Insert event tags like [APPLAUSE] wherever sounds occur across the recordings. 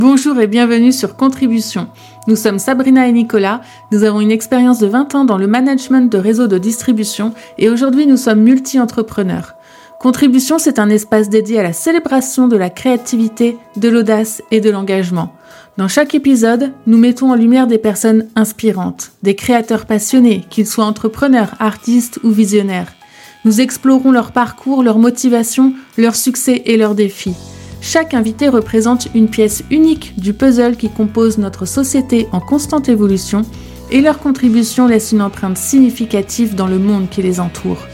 Bonjour et bienvenue sur Contribution. Nous sommes Sabrina et Nicolas, nous avons une expérience de 20 ans dans le management de réseaux de distribution et aujourd'hui nous sommes multi-entrepreneurs. Contribution, c'est un espace dédié à la célébration de la créativité, de l'audace et de l'engagement. Dans chaque épisode, nous mettons en lumière des personnes inspirantes, des créateurs passionnés, qu'ils soient entrepreneurs, artistes ou visionnaires. Nous explorons leur parcours, leur motivation, leurs succès et leurs défis. Chaque invité représente une pièce unique du puzzle qui compose notre société en constante évolution et leur contribution laisse une empreinte significative dans le monde qui les entoure.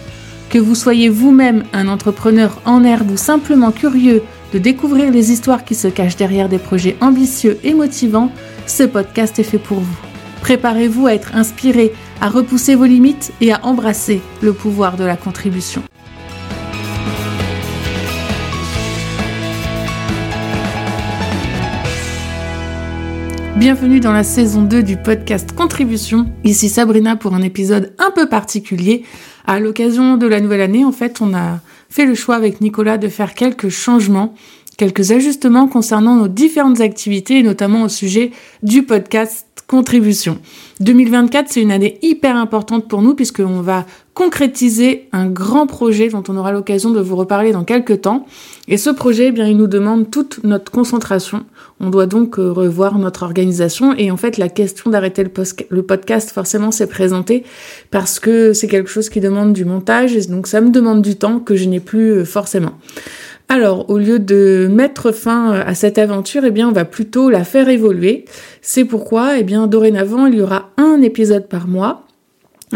Que vous soyez vous-même un entrepreneur en herbe ou simplement curieux de découvrir les histoires qui se cachent derrière des projets ambitieux et motivants, ce podcast est fait pour vous. Préparez-vous à être inspiré, à repousser vos limites et à embrasser le pouvoir de la contribution. Bienvenue dans la saison 2 du podcast Contribution. Ici Sabrina pour un épisode un peu particulier. À l'occasion de la nouvelle année, en fait, on a fait le choix avec Nicolas de faire quelques changements, quelques ajustements concernant nos différentes activités et notamment au sujet du podcast contribution. 2024, c'est une année hyper importante pour nous puisqu'on va concrétiser un grand projet dont on aura l'occasion de vous reparler dans quelques temps. Et ce projet, eh bien, il nous demande toute notre concentration. On doit donc euh, revoir notre organisation. Et en fait, la question d'arrêter le, podcast, forcément, s'est présentée parce que c'est quelque chose qui demande du montage. Et donc, ça me demande du temps que je n'ai plus euh, forcément. Alors, au lieu de mettre fin euh, à cette aventure, eh bien, on va plutôt la faire évoluer. C'est pourquoi, eh bien, dorénavant, il y aura un épisode par mois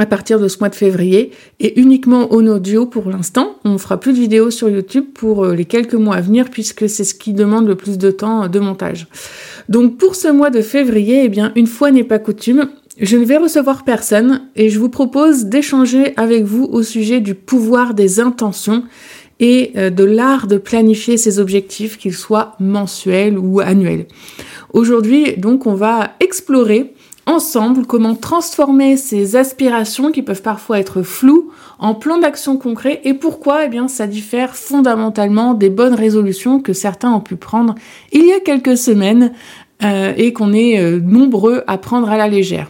à partir de ce mois de février et uniquement en audio pour l'instant. On fera plus de vidéos sur YouTube pour euh, les quelques mois à venir puisque c'est ce qui demande le plus de temps euh, de montage. Donc pour ce mois de février, eh bien, une fois n'est pas coutume, je ne vais recevoir personne et je vous propose d'échanger avec vous au sujet du pouvoir des intentions et euh, de l'art de planifier ses objectifs, qu'ils soient mensuels ou annuels. Aujourd'hui, donc, on va explorer ensemble comment transformer ces aspirations qui peuvent parfois être floues en plans d'action concrets et pourquoi eh bien ça diffère fondamentalement des bonnes résolutions que certains ont pu prendre il y a quelques semaines euh, et qu'on est euh, nombreux à prendre à la légère.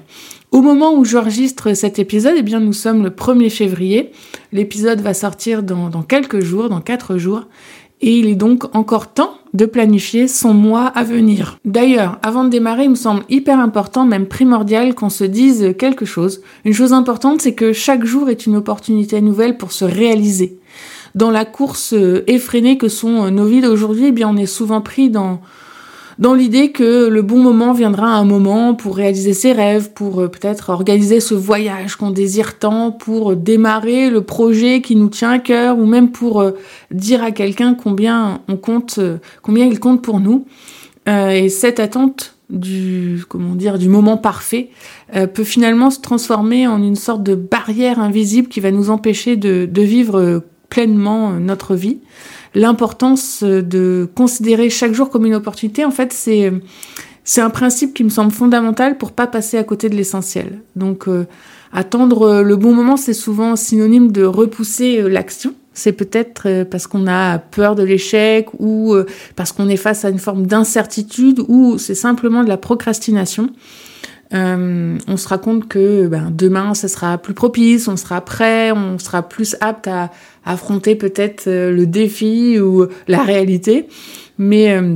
Au moment où j'enregistre cet épisode, eh bien, nous sommes le 1er février. L'épisode va sortir dans, quelques jours, dans quatre jours. Et il est donc encore temps de planifier son mois à venir. D'ailleurs, avant de démarrer, il me semble hyper important, même primordial, qu'on se dise quelque chose. Une chose importante, c'est que chaque jour est une opportunité nouvelle pour se réaliser. Dans la course effrénée que sont nos vies d'aujourd'hui, eh bien, on est souvent pris dans, dans l'idée que le bon moment viendra à un moment pour réaliser ses rêves, pour euh, peut-être organiser ce voyage qu'on désire tant, pour démarrer le projet qui nous tient à cœur, ou même pour euh, dire à quelqu'un combien on compte, euh, combien il compte pour nous. et cette attente du comment dire du moment parfait peut finalement se transformer en une sorte de barrière invisible qui va nous empêcher de, de vivre pleinement notre vie l'importance de considérer chaque jour comme une opportunité, en fait, c'est c'est un principe qui me semble fondamental pour pas passer à côté de l'essentiel. Donc euh, attendre le bon moment, c'est souvent synonyme de repousser euh, l'action. C'est peut-être euh, parce qu'on a peur de l'échec ou parce qu'on est face à une forme d'incertitude ou c'est simplement de la procrastination. Euh, on se rend compte que ben, demain, ça sera plus propice, on sera prêt, on sera plus apte à, affronter peut-être euh, le défi ou la réalité. Mais euh,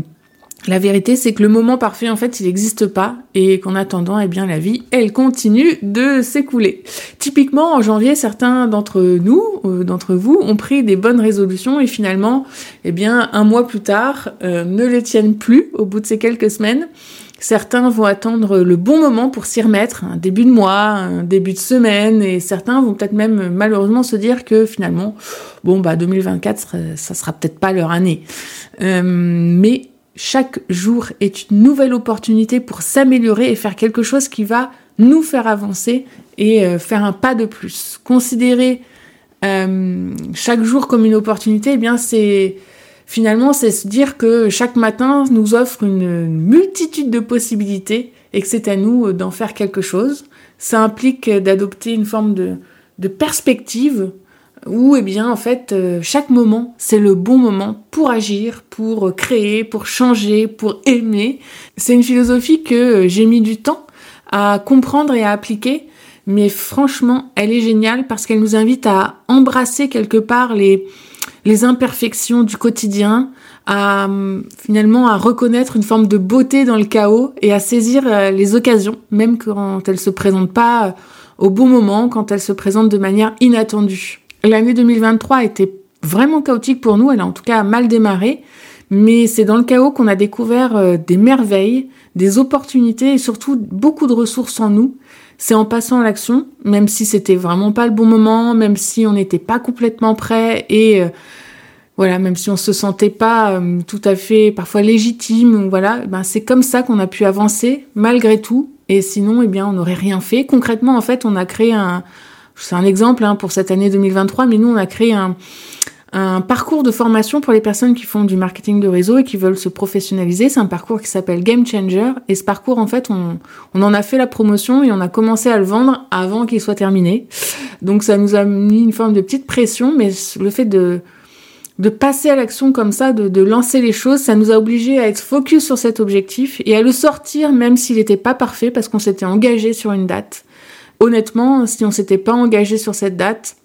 la vérité, c'est que le moment parfait, en fait, il n'existe pas et qu'en attendant, eh bien, la vie, elle continue de s'écouler. Typiquement, en janvier, certains d'entre nous, d'entre vous, ont pris des bonnes résolutions et finalement, eh bien, un mois plus tard, ne les tiennent plus au bout de ces quelques semaines Certains vont attendre le bon moment pour s'y remettre, un début de mois, un début de semaine, et certains vont peut-être même malheureusement se dire que finalement, bon bah 2024, ça sera peut-être pas leur année. Euh, mais chaque jour est une nouvelle opportunité pour s'améliorer et faire quelque chose qui va nous faire avancer et euh, faire un pas de plus. Considérer euh, chaque jour comme une opportunité, eh bien c'est Finalement, c'est se dire que chaque matin nous offre une multitude de possibilités et que c'est à nous d'en faire quelque chose. Ça implique d'adopter une forme de, perspective où eh bien en fait euh, chaque moment c'est le bon moment pour agir, pour créer, pour changer, pour aimer. C'est une philosophie que euh, j'ai mis du temps à comprendre et à appliquer, mais franchement elle est géniale parce qu'elle nous invite à embrasser quelque part les les imperfections du quotidien, à finalement à reconnaître une forme de beauté dans le chaos et à saisir euh, les occasions, même quand elles se présentent pas au bon moment, quand elles se présentent de manière inattendue. L'année 2023 a été vraiment chaotique pour nous, elle a en tout cas mal démarré, mais c'est dans le chaos qu'on a découvert euh, des merveilles, des opportunités et surtout beaucoup de ressources en nous. C'est en passant à l'action, même si c'était vraiment pas le bon moment, même si on n'était pas complètement prêt et euh, voilà, même si on se sentait pas euh, tout à fait parfois légitime, voilà, ben c'est comme ça qu'on a pu avancer malgré tout. Et sinon, eh bien, on n'aurait rien fait. Concrètement, en fait, on a créé un, c'est un exemple hein, pour cette année 2023, mais nous, on a créé un, parcours de formation pour les personnes qui font du marketing de réseau et qui veulent se professionnaliser. C'est un parcours qui s'appelle Game Changer. Et ce parcours, en fait, on, on en a fait la promotion et on a commencé à le vendre avant qu'il soit terminé. Donc ça nous a mis une forme de petite pression, mais le fait de, de passer à l'action comme ça, de, de lancer les choses, ça nous a obligés à être focus sur cet objectif et à le sortir même s'il n'était pas parfait parce qu'on s'était engagé sur une date honnêtement, si on s'était pas engagé sur cette date,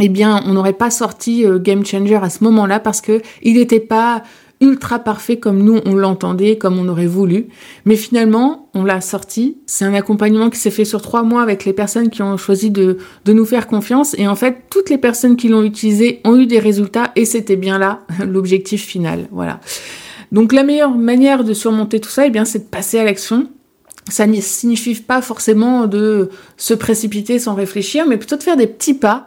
eh bien, on n'aurait pas sorti euh, Game Changer à ce moment-là parce que il n'était pas ultra parfait comme nous on l'entendait, comme on aurait voulu. Mais finalement, on l'a sorti. C'est un accompagnement qui s'est fait sur trois mois avec les personnes qui ont choisi de, de nous faire confiance. Et en fait, toutes les personnes qui l'ont utilisé ont eu des résultats et c'était bien là [LAUGHS] l'objectif final. Voilà. Donc la meilleure manière de surmonter tout ça, eh bien, c'est de passer à l'action ça ne signifie pas forcément de se précipiter sans réfléchir, mais plutôt de faire des petits pas,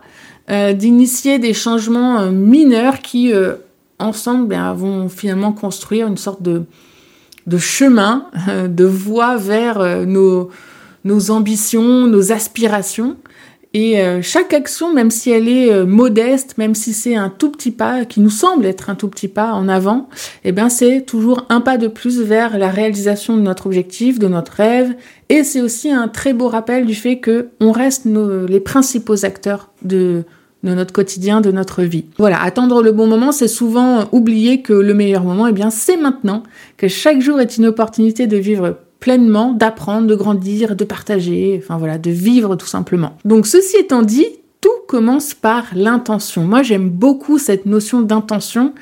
d'initier des changements euh, mineurs qui, euh, ensemble, ben, vont finalement construire une sorte de, de chemin, de voie vers nos, nos ambitions, nos aspirations. Et euh, chaque action, même si elle est euh, modeste, même si c'est un tout petit pas, qui nous semble être un tout petit pas en avant, eh bien c'est toujours un pas de plus vers la réalisation de notre objectif, de notre rêve. Et c'est aussi un très beau rappel du fait que on reste les principaux acteurs de, de notre quotidien, de notre vie. Voilà, attendre le bon moment, c'est souvent oublier que le meilleur moment, eh bien c'est maintenant, que chaque jour est une opportunité de vivre pleinement, d'apprendre, de grandir, de partager, enfin voilà, de vivre tout simplement. Donc ceci étant dit, tout commence par l'intention. Moi, j'aime beaucoup cette notion d'intention.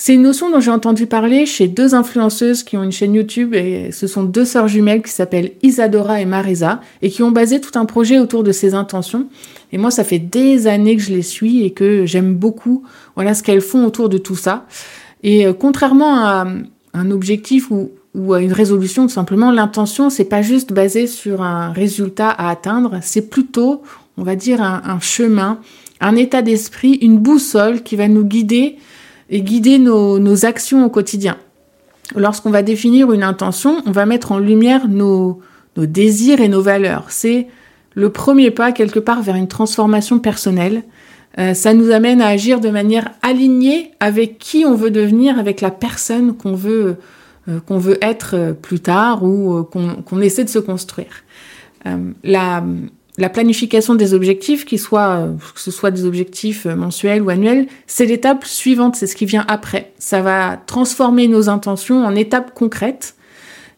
C'est une notion dont j'ai entendu parler chez deux influenceuses qui ont une chaîne YouTube et ce sont deux sœurs jumelles qui s'appellent Isadora et Marisa et qui ont basé tout un projet autour de ces intentions. Et moi, ça fait des années que je les suis et que j'aime beaucoup, voilà, ce qu'elles font autour de tout ça. Et euh, contrairement à un objectif ou à une résolution, tout simplement, l'intention, c'est pas juste basé sur un résultat à atteindre, c'est plutôt, on va dire, un, chemin, un état d'esprit, une boussole qui va nous guider et guider nos, actions au quotidien. Lorsqu'on va définir une intention, on va mettre en lumière nos, nos désirs et nos valeurs. C'est le premier pas quelque part vers une transformation personnelle. Euh, ça nous amène à agir de manière alignée avec qui on veut devenir, avec la personne qu'on veut euh, qu'on veut être euh, plus tard ou euh, qu'on essaie de se construire. la, la planification des objectifs, qui soit, que ce soit des objectifs mensuels ou annuels, c'est l'étape suivante, c'est ce qui vient après. Ça va transformer nos intentions en étapes concrètes.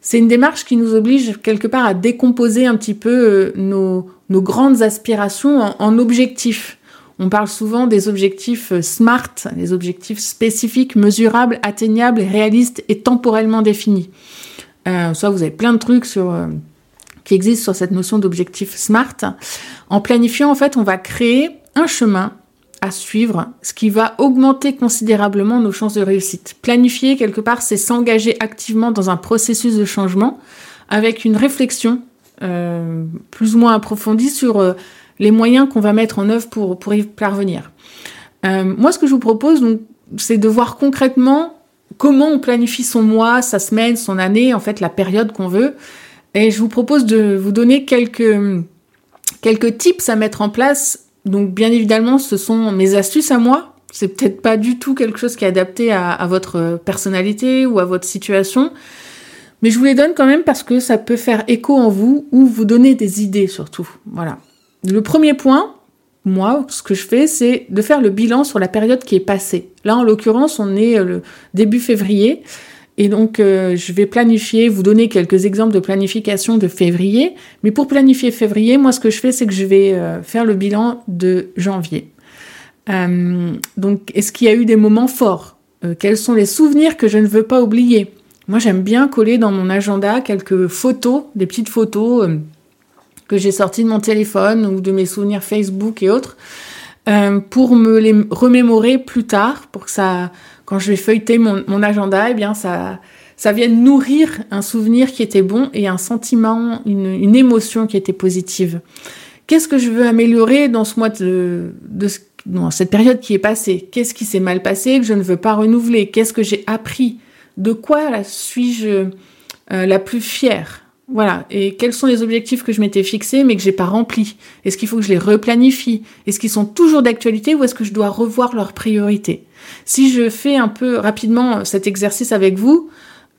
C'est une démarche qui nous oblige quelque part à décomposer un petit peu nos, nos grandes aspirations en, en objectifs. On parle souvent des objectifs euh, SMART, les objectifs spécifiques, mesurables, atteignables, réalistes et temporellement définis. Euh, soit vous avez plein de trucs sur, euh, qui existent sur cette notion d'objectif SMART. En planifiant, en fait, on va créer un chemin à suivre, ce qui va augmenter considérablement nos chances de réussite. Planifier, quelque part, c'est s'engager activement dans un processus de changement avec une réflexion plus ou moins approfondie sur les moyens qu'on va mettre en œuvre pour, pour y parvenir. Euh, moi, ce que je vous propose, c'est de voir concrètement comment on planifie son mois, sa semaine, son année, en fait, la période qu'on veut. Et je vous propose de vous donner quelques, tips à mettre en place. Donc, bien évidemment, ce sont mes astuces à moi. C'est peut-être pas du tout quelque chose qui est adapté à, à votre personnalité ou à votre situation. Mais je vous les donne quand même parce que ça peut faire écho en vous ou vous donner des idées surtout. Voilà. Le premier point, moi, ce que je fais, c'est de faire le bilan sur la période qui est passée. Là, en l'occurrence, on est euh, le début février. Et donc, euh, je vais planifier, vous donner quelques exemples de planification de février. Mais pour planifier février, moi, ce que je fais, c'est que je vais euh, faire le bilan de janvier. donc, est-ce qu'il y a eu des moments forts? Quels sont les souvenirs que je ne veux pas oublier? Moi, j'aime bien coller dans mon agenda quelques photos, des petites photos que j'ai sorti de mon téléphone ou de mes souvenirs Facebook et autres euh, pour me les remémorer plus tard, pour que ça, quand je vais feuilleter mon, agenda, eh bien ça, ça vienne nourrir un souvenir qui était bon et un sentiment, une, une émotion qui était positive. Qu'est-ce que je veux améliorer dans ce mois de, de cette période qui est passée? Qu'est-ce qui s'est mal passé que je ne veux pas renouveler? Qu'est-ce que j'ai appris? De quoi suis-je euh, la plus fière? Voilà. Et quels sont les objectifs que je m'étais fixés mais que j'ai pas remplis? Est-ce qu'il faut que je les replanifie? Est-ce qu'ils sont toujours d'actualité ou est-ce que je dois revoir leurs priorités? Si je fais un peu rapidement cet exercice avec vous,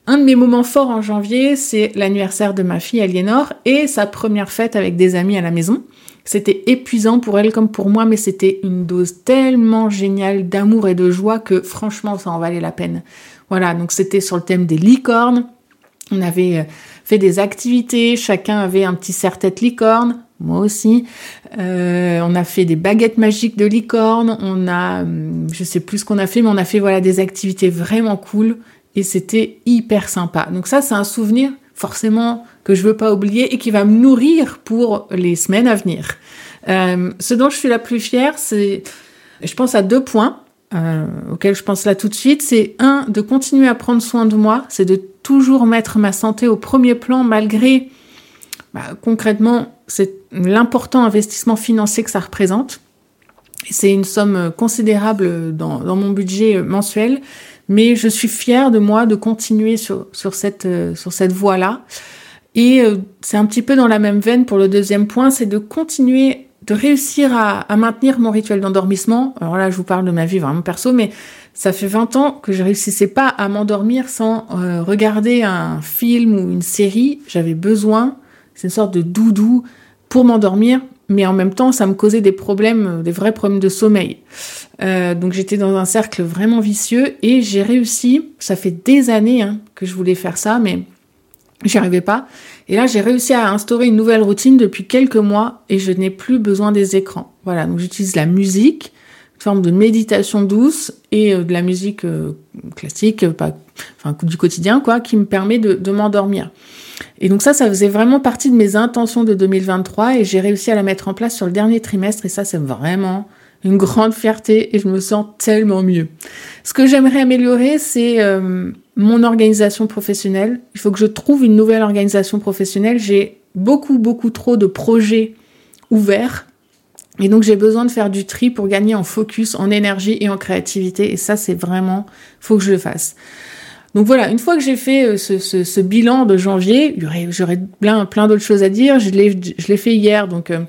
un de mes moments forts en janvier, c'est l'anniversaire de ma fille Aliénor et sa première fête avec des amis à la maison. C'était épuisant pour elle comme pour moi, mais c'était une dose tellement géniale d'amour et de joie que franchement, ça en valait la peine. Voilà, donc c'était sur le thème des licornes. On avait euh, fait des activités, chacun avait un petit serre-tête licorne, moi aussi. Euh, on a fait des baguettes magiques de licorne, on a, hum, je sais plus ce qu'on a fait, mais on a fait voilà des activités vraiment cool et c'était hyper sympa. Donc ça, c'est un souvenir forcément que je veux pas oublier et qui va me nourrir pour les semaines à venir. Euh, ce dont je suis la plus fière, c'est, je pense à deux points. Euh, auxquels je pense là tout de suite, c'est un, de continuer à prendre soin de moi, c'est de toujours mettre ma santé au premier plan malgré bah, concrètement c'est l'important investissement financier que ça représente. C'est une somme considérable dans, dans, mon budget mensuel, mais je suis fière de moi de continuer sur, sur cette, sur cette voie-là. Et euh, c'est un petit peu dans la même veine pour le deuxième point, c'est de continuer de réussir à, maintenir mon rituel d'endormissement. Alors là, je vous parle de ma vie vraiment perso, mais ça fait 20 ans que je réussissais pas à m'endormir sans euh, regarder un film ou une série. J'avais besoin, c'est une sorte de doudou pour m'endormir, mais en même temps, ça me causait des problèmes, euh, des vrais problèmes de sommeil. Euh, donc j'étais dans un cercle vraiment vicieux et j'ai réussi. Ça fait des années hein, que je voulais faire ça, mais j'y arrivais pas. Et là, j'ai réussi à instaurer une nouvelle routine depuis quelques mois et je n'ai plus besoin des écrans. Voilà, donc j'utilise la musique, une forme de méditation douce et euh, de la musique euh, classique, pas, enfin du quotidien, quoi, qui me permet de, de m'endormir. Et donc ça, ça faisait vraiment partie de mes intentions de 2023 et j'ai réussi à la mettre en place sur le dernier trimestre et ça, c'est vraiment une grande fierté et je me sens tellement mieux. Ce que j'aimerais améliorer, c'est euh, mon organisation professionnelle. Il faut que je trouve une nouvelle organisation professionnelle. J'ai beaucoup, beaucoup trop de projets ouverts. Et donc j'ai besoin de faire du tri pour gagner en focus, en énergie et en créativité. Et ça, c'est vraiment, faut que je le fasse. Donc voilà, une fois que j'ai fait euh, ce, ce, ce, bilan de janvier, j'aurais plein, plein d'autres choses à dire. Je l'ai fait hier, donc euh,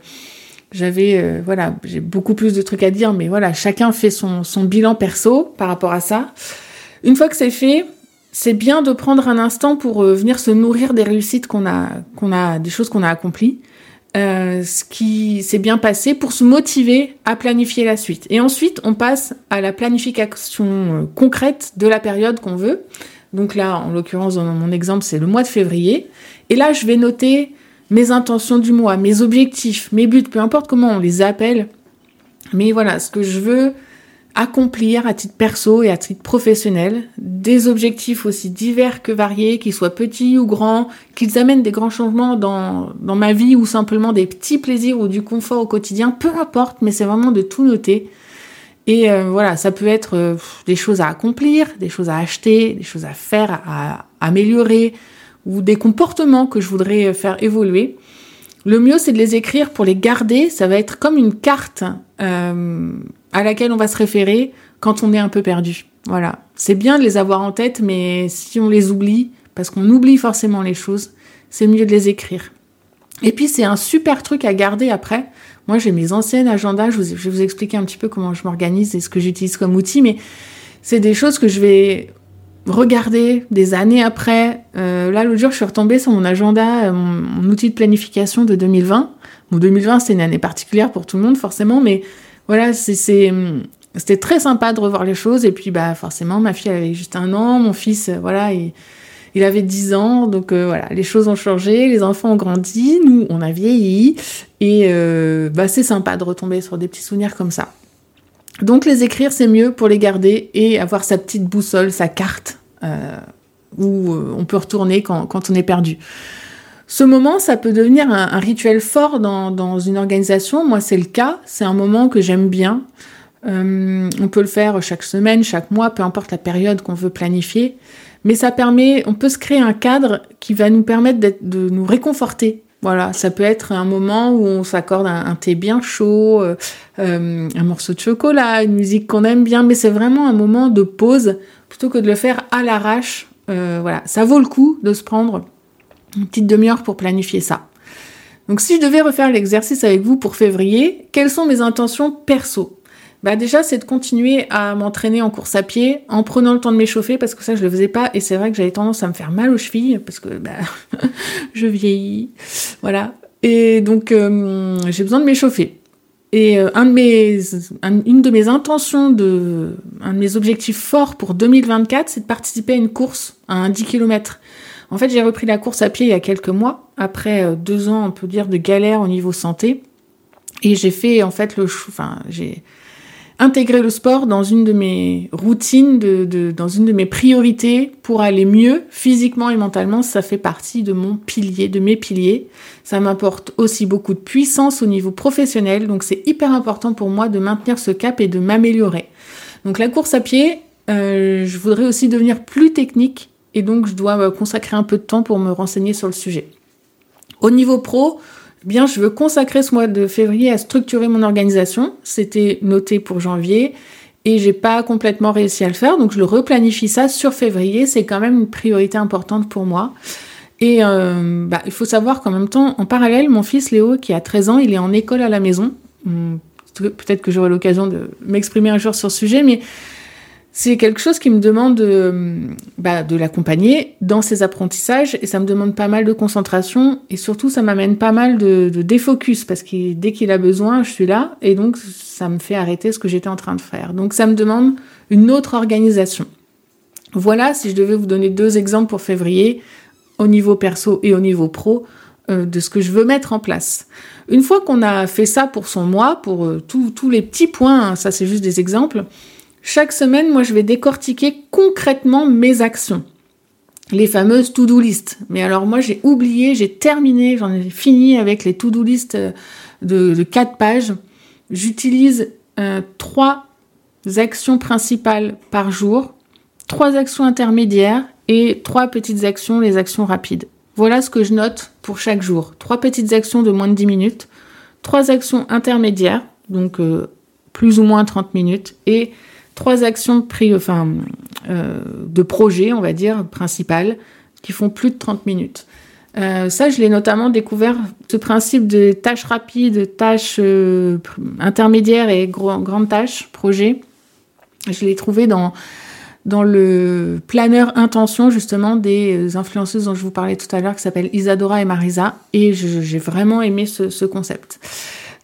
j'avais euh, voilà, j'ai beaucoup plus de trucs à dire, mais voilà, chacun fait son, son bilan perso par rapport à ça. Une fois que c'est fait, c'est bien de prendre un instant pour euh, venir se nourrir des réussites qu'on a, qu'on a, des choses qu'on a accomplies, euh, ce qui s'est bien passé pour se motiver à planifier la suite. Et ensuite, on passe à la planification euh, concrète de la période qu'on veut. Donc là, en l'occurrence, dans mon exemple, c'est le mois de février. Et là, je vais noter mes intentions du mois, mes objectifs, mes buts, peu importe comment on les appelle. Mais voilà, ce que je veux accomplir à titre perso et à titre professionnel, des objectifs aussi divers que variés, qu'ils soient petits ou grands, qu'ils amènent des grands changements dans, dans ma vie ou simplement des petits plaisirs ou du confort au quotidien, peu importe, mais c'est vraiment de tout noter. Et euh, voilà, ça peut être euh, des choses à accomplir, des choses à acheter, des choses à faire, à améliorer, ou des comportements que je voudrais faire évoluer. Le mieux, c'est de les écrire pour les garder. Ça va être comme une carte euh, à laquelle on va se référer quand on est un peu perdu. Voilà. C'est bien de les avoir en tête, mais si on les oublie, parce qu'on oublie forcément les choses, c'est mieux de les écrire. Et puis, c'est un super truc à garder après. Moi, j'ai mes anciennes agendas. Je, vais vous expliquer un petit peu comment je m'organise et ce que j'utilise comme outil, mais c'est des choses que je vais regarder des années après. Euh, là, l'autre jour, je suis retombée sur mon agenda, mon, outil de planification de 2020. Bon, 2020, c'est une année particulière pour tout le monde, forcément, mais voilà, c'est, c'était très sympa de revoir les choses. Et puis, bah, forcément, ma fille avait juste un an, mon fils, voilà, il, avait 10 ans. Donc, voilà, les choses ont changé, les enfants ont grandi, nous, on a vieilli. Et bah, c'est sympa de retomber sur des petits souvenirs comme ça. Donc les écrire, c'est mieux pour les garder et avoir sa petite boussole, sa carte, euh, où euh, on peut retourner quand, on est perdu. Ce moment, ça peut devenir un, rituel fort dans, une organisation. Moi, c'est le cas. C'est un moment que j'aime bien. Euh, on peut le faire chaque semaine, chaque mois, peu importe la période qu'on veut planifier. Mais ça permet, on peut se créer un cadre qui va nous permettre de nous réconforter voilà, ça peut être un moment où on s'accorde un, thé bien chaud, euh, euh, un morceau de chocolat, une musique qu'on aime bien, mais c'est vraiment un moment de pause plutôt que de le faire à l'arrache. Voilà, ça vaut le coup de se prendre une petite demi-heure pour planifier ça. Donc si je devais refaire l'exercice avec vous pour février, quelles sont mes intentions perso? Bah déjà, c'est de continuer à m'entraîner en course à pied en prenant le temps de m'échauffer parce que ça, je le faisais pas et c'est vrai que j'avais tendance à me faire mal aux chevilles parce que bah, [LAUGHS] je vieillis. Voilà. Et donc, euh, j'ai besoin de m'échauffer. Et euh, une de mes intentions, de, un de mes objectifs forts pour 2024, c'est de participer à une course, à un 10 km. En fait, j'ai repris la course à pied il y a quelques mois, après euh, deux ans, on peut dire, de galère au niveau santé. Et j'ai fait, en fait, le, enfin, j'ai, intégrer le sport dans une de mes routines, de, dans une de mes priorités pour aller mieux physiquement et mentalement. Ça fait partie de mon pilier, de mes piliers. Ça m'apporte aussi beaucoup de puissance au niveau professionnel. Donc c'est hyper important pour moi de maintenir ce cap et de m'améliorer. Donc la course à pied, euh, je voudrais aussi devenir plus technique et donc je dois consacrer un peu de temps pour me renseigner sur le sujet. Au niveau pro, bien, je veux consacrer ce mois de février à structurer mon organisation. C'était noté pour janvier et j'ai pas complètement réussi à le faire, donc je le replanifie ça sur février. C'est quand même une priorité importante pour moi. Et euh, bah, il faut savoir qu'en même temps, en parallèle, mon fils Léo, qui a 13 ans, il est en école à la maison. Hum, peut-être que j'aurai l'occasion de m'exprimer un jour sur ce sujet, mais c'est quelque chose qui me demande bah, de l'accompagner dans ses apprentissages et ça me demande pas mal de concentration et surtout ça m'amène pas mal de, défocus parce que dès qu'il a besoin, je suis là et donc ça me fait arrêter ce que j'étais en train de faire. Donc ça me demande une autre organisation. Voilà, si je devais vous donner deux exemples pour février, au niveau perso et au niveau pro, euh, de ce que je veux mettre en place. Une fois qu'on a fait ça pour son mois, pour euh, tous les petits points, hein, ça c'est juste des exemples, chaque semaine, moi, je vais décortiquer concrètement mes actions. Les fameuses to-do list. Mais alors, moi, j'ai oublié, j'ai terminé, j'en ai fini avec les to-do list euh, de, de 4 pages. J'utilise euh, trois actions principales par jour, trois actions intermédiaires et trois petites actions, les actions rapides. Voilà ce que je note pour chaque jour. Trois petites actions de moins de 10 minutes, trois actions intermédiaires, donc euh, plus ou moins 30 minutes, et trois actions euh, de projet, on va dire, principales, qui font plus de 30 minutes. Euh, ça, je l'ai notamment découvert, ce principe de tâches rapides, tâches euh, intermédiaires et grandes tâches, projets. Je l'ai trouvé dans, dans le planeur intention, justement, des influenceuses dont je vous parlais tout à l'heure, qui s'appellent Isadora et Marisa. Et j'ai vraiment aimé ce concept.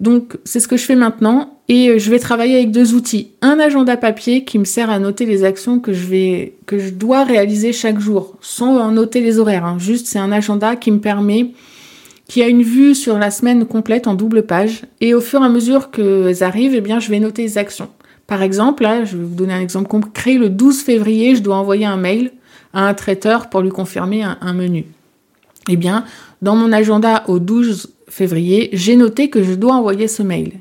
Donc c'est ce que je fais maintenant et euh, je vais travailler avec deux outils. Un agenda papier qui me sert à noter les actions que je vais que je dois réaliser chaque jour, sans en noter les horaires. Hein. Juste c'est un agenda qui me permet qui a une vue sur la semaine complète en double page et au fur et à mesure qu'elles arrivent, eh bien je vais noter les actions. Par exemple, là, je vais vous donner un exemple concret. Le 12 février, je dois envoyer un mail à un traiteur pour lui confirmer un, un menu. Eh bien, dans mon agenda au 12 février, j'ai noté que je dois envoyer ce mail.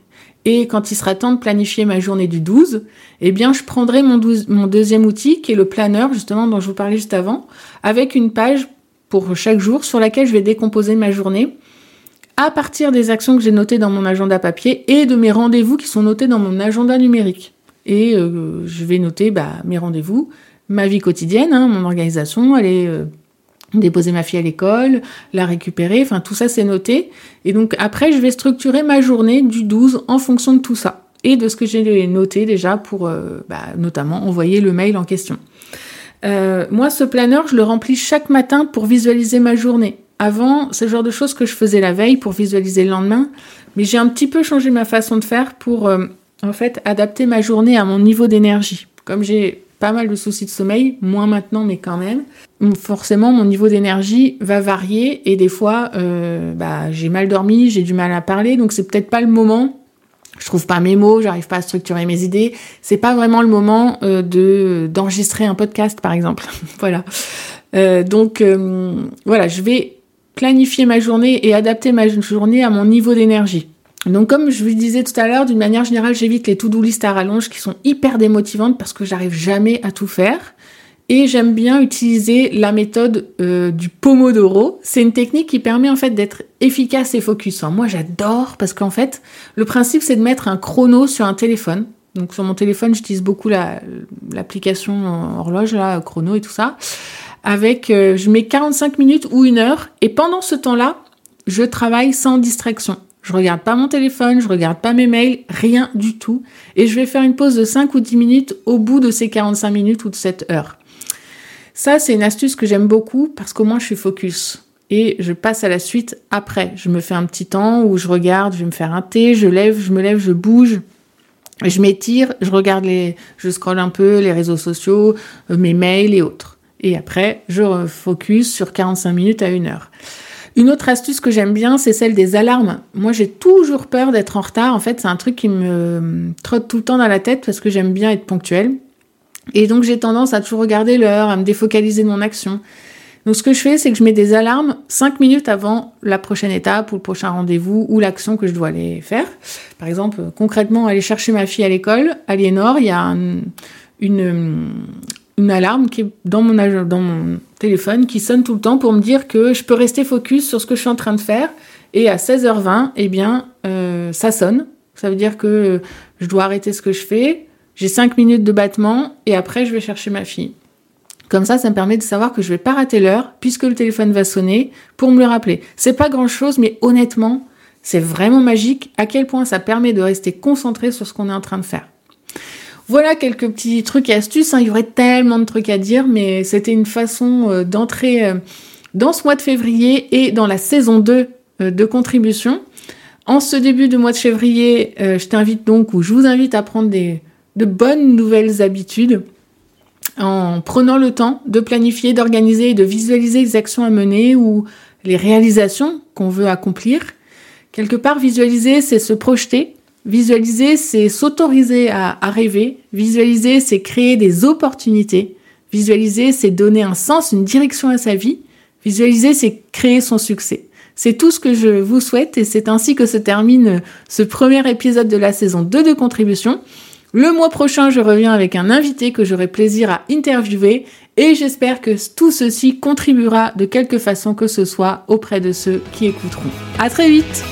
Et quand il sera temps de planifier ma journée du 12, eh bien, je prendrai mon, deuxième outil, qui est le planeur, justement, dont je vous parlais juste avant, avec une page pour chaque jour sur laquelle je vais décomposer ma journée à partir des actions que j'ai notées dans mon agenda papier et de mes rendez-vous qui sont notés dans mon agenda numérique. Et euh, je vais noter bah, mes rendez-vous, ma vie quotidienne, hein, mon organisation, elle est euh, déposer ma fille à l'école, la récupérer, enfin tout ça c'est noté. Et donc après je vais structurer ma journée du 12 en fonction de tout ça et de ce que j'ai noté déjà pour euh, bah, notamment envoyer le mail en question. Euh, moi, ce planeur, je le remplis chaque matin pour visualiser ma journée. Avant, c'est le genre de choses que je faisais la veille pour visualiser le lendemain, mais j'ai un petit peu changé ma façon de faire pour, euh, en fait, adapter ma journée à mon niveau d'énergie. Comme j'ai pas mal de soucis de sommeil, moins maintenant, mais quand même, forcément, mon niveau d'énergie va varier et des fois, euh, bah, j'ai mal dormi, j'ai du mal à parler, donc c'est peut-être pas le moment je trouve pas mes mots, j'arrive pas à structurer mes idées. C'est pas vraiment le moment euh, de d'enregistrer un podcast, par exemple. [LAUGHS] voilà. Euh, donc voilà, je vais planifier ma journée et adapter ma journée à mon niveau d'énergie. Donc comme je vous disais tout à l'heure, d'une manière générale, j'évite les to-do list à rallonge qui sont hyper démotivantes parce que j'arrive jamais à tout faire. Et j'aime bien utiliser la méthode euh, du Pomodoro. C'est une technique qui permet en fait d'être efficace et focus. moi j'adore parce qu'en fait le principe c'est de mettre un chrono sur un téléphone. Donc sur mon téléphone j'utilise beaucoup l'application horloge là, chrono et tout ça. Avec euh, je mets 45 minutes ou une heure et pendant ce temps-là je travaille sans distraction. Je regarde pas mon téléphone, je regarde pas mes mails, rien du tout. Et je vais faire une pause de 5 ou 10 minutes au bout de ces 45 minutes ou de cette heure. Ça, c'est une astuce que j'aime beaucoup parce qu'au moins je suis focus. Et je passe à la suite après. Je me fais un petit temps où je regarde, je vais me faire un thé, je lève, je me lève, je bouge. Je m'étire, je regarde les, je scrolle un peu les réseaux sociaux, euh, mes mails et autres. Et après, je focus sur 45 minutes à une heure. Une autre astuce que j'aime bien, c'est celle des alarmes. Moi, j'ai toujours peur d'être en retard. En fait, c'est un truc qui me trotte tout le temps dans la tête parce que j'aime bien être ponctuelle. Et donc j'ai tendance à toujours regarder l'heure, à me défocaliser mon action. Donc ce que je fais, c'est que je mets des alarmes 5 minutes avant la prochaine étape ou le prochain rendez-vous ou l'action que je dois aller faire. Par exemple, concrètement, aller chercher ma fille à l'école, Aliénor, il y a une, une alarme qui est dans mon, téléphone qui sonne tout le temps pour me dire que je peux rester focus sur ce que je suis en train de faire. Et à 16h20, eh bien, euh, ça sonne. Ça veut dire que je dois arrêter ce que je fais, j'ai 5 minutes de battement et après je vais chercher ma fille. Comme ça, ça me permet de savoir que je vais pas rater l'heure puisque le téléphone va sonner pour me le rappeler. C'est pas grand chose, mais honnêtement, c'est vraiment magique à quel point ça permet de rester concentré sur ce qu'on est en train de faire. Voilà quelques petits trucs et astuces. Hein. Il y aurait tellement de trucs à dire, mais c'était une façon euh, d'entrer euh, dans ce mois de février et dans la saison 2 euh, de contribution. En ce début de mois de février, je t'invite donc, ou je vous invite à prendre des, de bonnes nouvelles habitudes en prenant le temps de planifier, d'organiser et de visualiser les actions à mener ou les réalisations qu'on veut accomplir. Quelque part, visualiser, c'est se projeter. Visualiser, c'est s'autoriser à, rêver. Visualiser, c'est créer des opportunités. Visualiser, c'est donner un sens, une direction à sa vie. Visualiser, c'est créer son succès. C'est tout ce que je vous souhaite et c'est ainsi que se termine ce premier épisode de la saison 2 de contribution. Le mois prochain, je reviens avec un invité que j'aurai plaisir à interviewer et j'espère que tout ceci contribuera de quelque façon que ce soit auprès de ceux qui écouteront. À très vite!